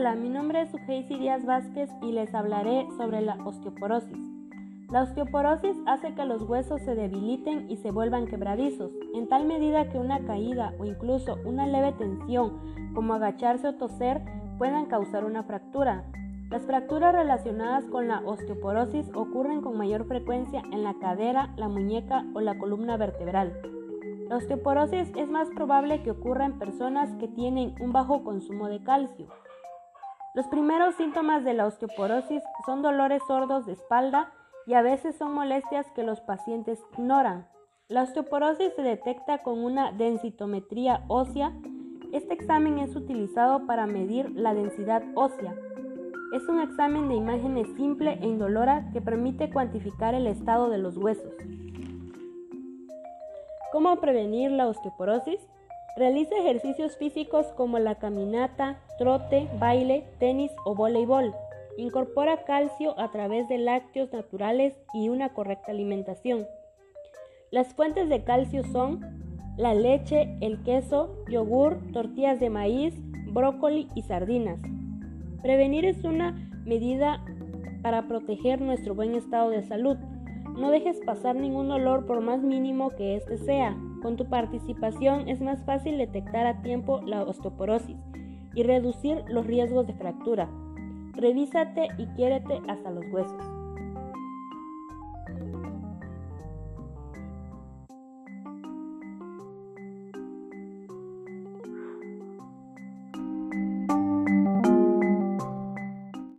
Hola, mi nombre es Ugeisi Díaz Vázquez y les hablaré sobre la osteoporosis. La osteoporosis hace que los huesos se debiliten y se vuelvan quebradizos, en tal medida que una caída o incluso una leve tensión, como agacharse o toser, puedan causar una fractura. Las fracturas relacionadas con la osteoporosis ocurren con mayor frecuencia en la cadera, la muñeca o la columna vertebral. La osteoporosis es más probable que ocurra en personas que tienen un bajo consumo de calcio. Los primeros síntomas de la osteoporosis son dolores sordos de espalda y a veces son molestias que los pacientes ignoran. La osteoporosis se detecta con una densitometría ósea. Este examen es utilizado para medir la densidad ósea. Es un examen de imágenes simple e indolora que permite cuantificar el estado de los huesos. ¿Cómo prevenir la osteoporosis? Realiza ejercicios físicos como la caminata, trote, baile, tenis o voleibol. Incorpora calcio a través de lácteos naturales y una correcta alimentación. Las fuentes de calcio son la leche, el queso, yogur, tortillas de maíz, brócoli y sardinas. Prevenir es una medida para proteger nuestro buen estado de salud. No dejes pasar ningún dolor por más mínimo que éste sea. Con tu participación es más fácil detectar a tiempo la osteoporosis y reducir los riesgos de fractura. Revísate y quiérete hasta los huesos.